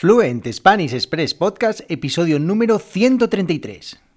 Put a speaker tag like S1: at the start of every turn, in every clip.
S1: Fluent Spanish Express Podcast, episodio número 133.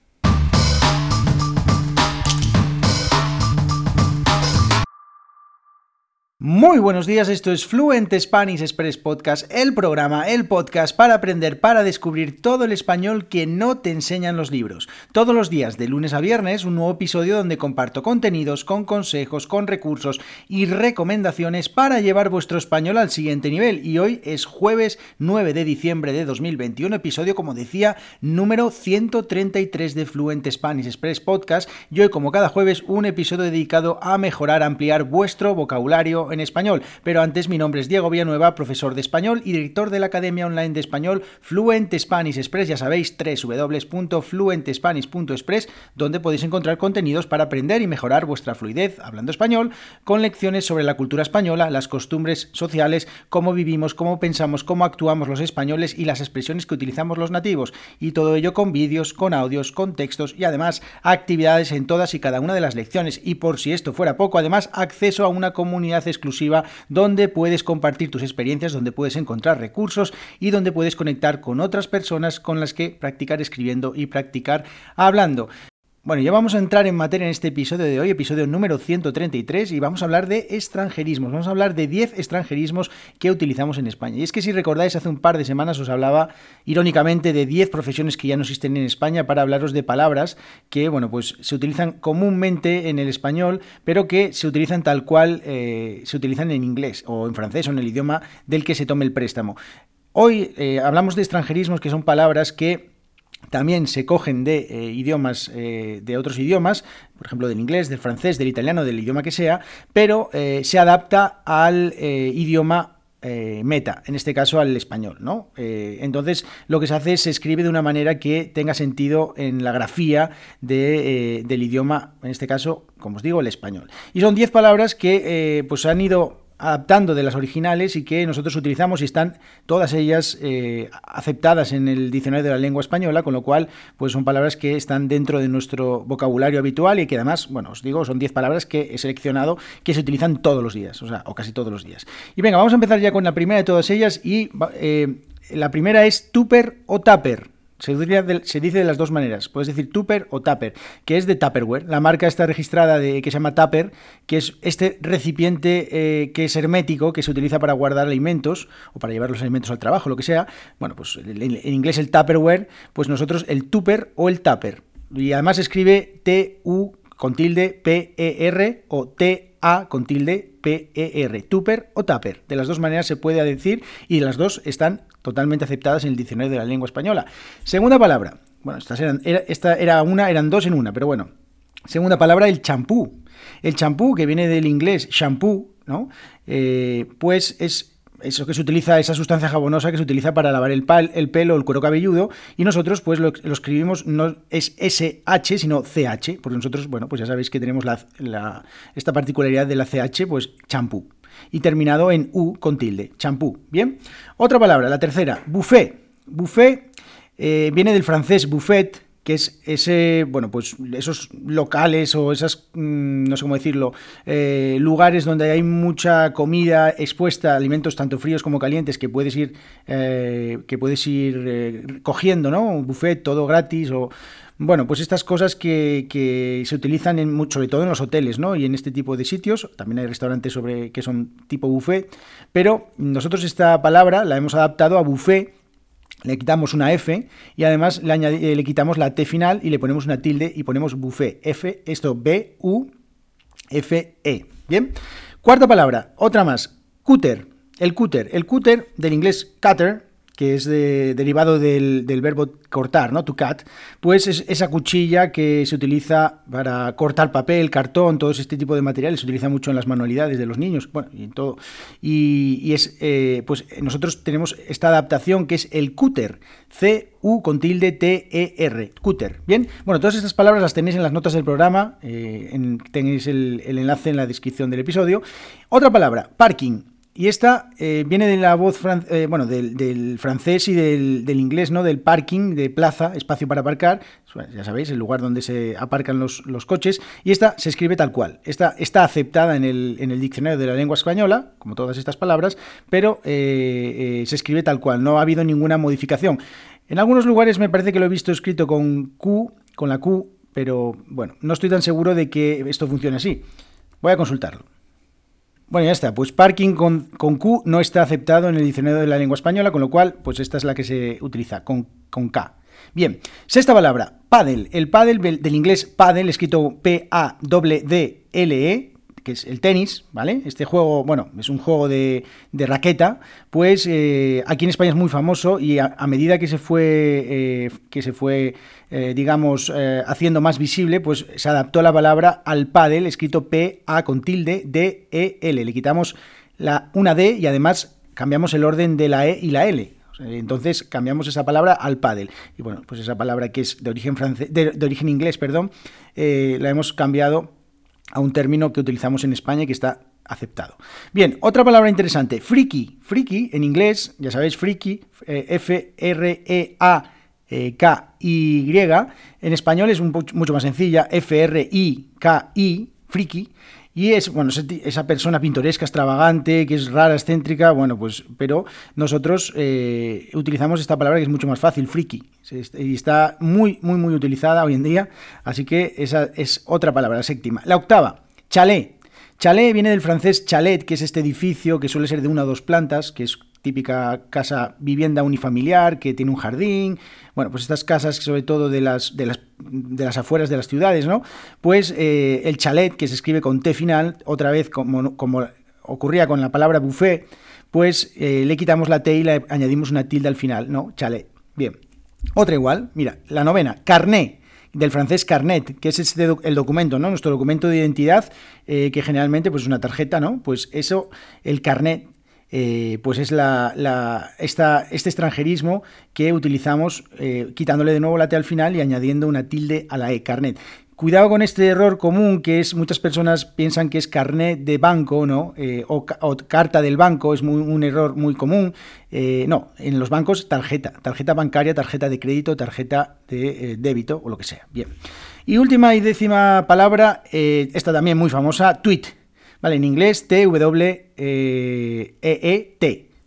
S1: Muy buenos días, esto es Fluent Spanish Express Podcast, el programa, el podcast para aprender, para descubrir todo el español que no te enseñan los libros. Todos los días, de lunes a viernes, un nuevo episodio donde comparto contenidos con consejos, con recursos y recomendaciones para llevar vuestro español al siguiente nivel. Y hoy es jueves 9 de diciembre de 2021, episodio, como decía, número 133 de Fluent Spanish Express Podcast. Y hoy, como cada jueves, un episodio dedicado a mejorar, ampliar vuestro vocabulario en español. Pero antes, mi nombre es Diego Villanueva, profesor de español y director de la Academia Online de Español Fluent Spanish Express. Ya sabéis, www.fluentespanish.express, donde podéis encontrar contenidos para aprender y mejorar vuestra fluidez hablando español, con lecciones sobre la cultura española, las costumbres sociales, cómo vivimos, cómo pensamos, cómo actuamos los españoles y las expresiones que utilizamos los nativos. Y todo ello con vídeos, con audios, con textos y además actividades en todas y cada una de las lecciones. Y por si esto fuera poco, además acceso a una comunidad exclusiva exclusiva donde puedes compartir tus experiencias, donde puedes encontrar recursos y donde puedes conectar con otras personas con las que practicar escribiendo y practicar hablando. Bueno, ya vamos a entrar en materia en este episodio de hoy, episodio número 133, y vamos a hablar de extranjerismos. Vamos a hablar de 10 extranjerismos que utilizamos en España. Y es que si recordáis, hace un par de semanas os hablaba irónicamente de 10 profesiones que ya no existen en España para hablaros de palabras que, bueno, pues se utilizan comúnmente en el español, pero que se utilizan tal cual eh, se utilizan en inglés o en francés o en el idioma del que se tome el préstamo. Hoy eh, hablamos de extranjerismos, que son palabras que también se cogen de eh, idiomas, eh, de otros idiomas, por ejemplo del inglés, del francés, del italiano, del idioma que sea, pero eh, se adapta al idioma meta, en este caso al español, ¿no? entonces lo que se hace es se escribe de una manera que tenga sentido en la grafía del idioma, en este caso, como os digo, el español. Y son 10 palabras que pues han ido adaptando de las originales y que nosotros utilizamos y están todas ellas eh, aceptadas en el diccionario de la lengua española, con lo cual pues son palabras que están dentro de nuestro vocabulario habitual y que además, bueno, os digo, son 10 palabras que he seleccionado que se utilizan todos los días, o sea, o casi todos los días. Y venga, vamos a empezar ya con la primera de todas ellas y eh, la primera es tupper o tupper. Se dice, de, las dos maneras. Puedes decir Tupper o Tupper, que es de Tupperware. La marca está registrada de, que se llama Tupper, que es este recipiente eh, que es hermético, que se utiliza para guardar alimentos o para llevar los alimentos al trabajo, lo que sea. Bueno, pues en inglés el Tupperware, pues nosotros el Tupper o el Tupper. Y además escribe T-U con tilde P-E-R o T-A con tilde P-E-R. Tupper o Tupper. De las dos maneras se puede decir y las dos están totalmente aceptadas en el diccionario de la lengua española. Segunda palabra. Bueno, estas eran, esta era una, eran dos en una, pero bueno. Segunda palabra, el champú. El champú, que viene del inglés shampoo, ¿no? Eh, pues es eso que se utiliza, esa sustancia jabonosa que se utiliza para lavar el, pal, el pelo el cuero cabelludo, y nosotros pues lo, escribimos no es SH, sino CH, porque nosotros, bueno, pues ya sabéis que tenemos la, esta particularidad de la CH, pues champú y terminado en U con tilde, champú. Bien, otra palabra, la tercera, buffet. Buffet eh, viene del francés buffet, que es ese, bueno, pues esos locales o esas, mm, no sé cómo decirlo, eh, lugares donde hay mucha comida expuesta, alimentos tanto fríos como calientes que puedes ir, eh, que puedes ir cogiendo, ¿no? Un buffet todo gratis o bueno, pues estas cosas que, se utilizan en, sobre todo en los hoteles, ¿no? Y en este tipo de sitios. También hay restaurantes sobre que son tipo buffet. Pero nosotros esta palabra la hemos adaptado a buffet. Le quitamos una F y además le, eh, quitamos la T final y le ponemos una tilde y ponemos buffet. F, esto B, U, F, E. Bien. Cuarta palabra, otra más. Cúter. El cúter. El cúter del inglés cutter que es derivado del, verbo cortar, ¿no? To cut, pues es esa cuchilla que se utiliza para cortar papel, cartón, todo este tipo de materiales, se utiliza mucho en las manualidades de los niños, bueno, y todo. Y, es, eh, pues nosotros tenemos esta adaptación que es el cúter, C-U con tilde T-E-R, cúter. Bien, bueno, todas estas palabras las tenéis en las notas del programa, eh, tenéis el, el enlace en la descripción del episodio. Otra palabra, parking. Y esta eh, viene de la voz, eh, bueno, del, francés y del, inglés, ¿no? Del parking, de plaza, espacio para aparcar, ya sabéis, el lugar donde se aparcan los, coches, y esta se escribe tal cual. Esta está aceptada en el, en el diccionario de la lengua española, como todas estas palabras, pero se escribe tal cual, no ha habido ninguna modificación. En algunos lugares me parece que lo he visto escrito con Q, con la Q, pero bueno, no estoy tan seguro de que esto funcione así. Voy a consultarlo. Bueno, ya está. Pues parking con, Q no está aceptado en el diccionario de la lengua española, con lo cual, pues esta es la que se utiliza, con, con K. Bien, sexta palabra, paddle. El paddle del inglés paddle, escrito P-A-D-D-L-E, que es el tenis, ¿vale? Este juego, bueno, es un juego de, raqueta, pues eh, aquí en España es muy famoso y a, medida que se fue, eh, que se fue eh, digamos, haciendo más visible, pues se adaptó la palabra al pádel, escrito P-A con tilde D-E-L. Le quitamos la, una D y además cambiamos el orden de la E y la L. Entonces cambiamos esa palabra al pádel. Y bueno, pues esa palabra que es de origen, francés, de, de origen inglés, perdón, la hemos cambiado a un término que utilizamos en España y que está aceptado. Bien, otra palabra interesante, friki. Friki en inglés, ya sabéis, friki, eh, F-R-E-A-K-Y. En español es mucho más sencilla, F-R-I-K-I, friki. Y es, bueno, esa persona pintoresca, extravagante, que es rara, excéntrica, bueno, pues, pero nosotros eh, utilizamos esta palabra que es mucho más fácil, friki, y está muy, muy, muy utilizada hoy en día, así que esa es otra palabra, la séptima. La octava, chalet. Chalet viene del francés chalet, que es este edificio que suele ser de una o dos plantas, que es típica casa vivienda unifamiliar que tiene un jardín, bueno, pues estas casas sobre todo de las, de las, de las afueras de las ciudades, ¿no? Pues eh, el chalet, que se escribe con T final, otra vez como, como ocurría con la palabra buffet, pues eh, le quitamos la T y le añadimos una tilde al final, ¿no? Chalet. Bien. Otra igual, mira, la novena, carné del francés carnet, que es este el documento, ¿no? Nuestro documento de identidad, eh, que generalmente pues, es una tarjeta, ¿no? Pues eso, el carnet eh, pues es la, esta, este extranjerismo que utilizamos eh, quitándole de nuevo la T al final y añadiendo una tilde a la E, carnet. Cuidado con este error común que es muchas personas piensan que es carnet de banco, ¿no? Eh, o, carta del banco, es muy, un error muy común. no, en los bancos tarjeta, tarjeta bancaria, tarjeta de crédito, tarjeta de débito o lo que sea. Bien. Y última y décima palabra, esta también muy famosa, tweet. Vale, en inglés T-W-E-E-T,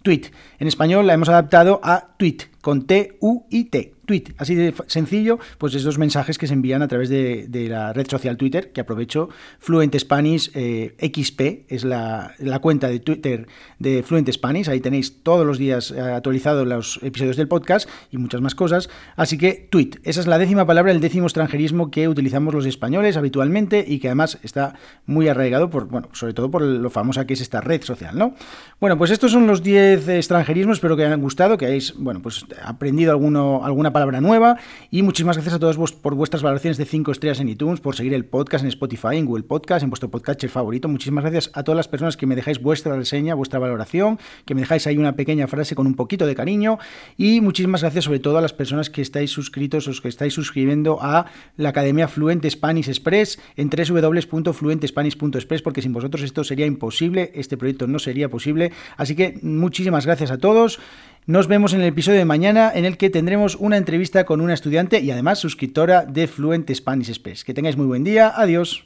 S1: tweet. En español la hemos adaptado a tweet, con T-U-I-T tweet, así de sencillo, pues esos mensajes que se envían a través de, la red social Twitter, que aprovecho, Fluent Spanish eh, XP, es la, cuenta de Twitter de Fluent Spanish, ahí tenéis todos los días eh, actualizados los episodios del podcast y muchas más cosas, así que tweet, esa es la décima palabra, el décimo extranjerismo que utilizamos los españoles habitualmente y que además está muy arraigado, por, bueno, sobre todo por lo famosa que es esta red social, ¿no? Bueno, pues estos son los 10 extranjerismos, espero que os hayan gustado, que hayáis, bueno, pues aprendido alguno, alguna palabra nueva. Y muchísimas gracias a todos por vuestras valoraciones de 5 estrellas en iTunes, por seguir el podcast en Spotify, en Google Podcast, en vuestro podcast favorito. Muchísimas gracias a todas las personas que me dejáis vuestra reseña, vuestra valoración, que me dejáis ahí una pequeña frase con un poquito de cariño. Y muchísimas gracias sobre todo a las personas que estáis suscritos o que estáis suscribiendo a la Academia Fluente Spanish Express en www.fluentespanish.express, porque sin vosotros esto sería imposible, este proyecto no sería posible. Así que muchísimas gracias a todos. Nos vemos en el episodio de mañana en el que tendremos una entrevista con una estudiante y además suscriptora de Fluent Spanish Express. Que tengáis muy buen día. Adiós.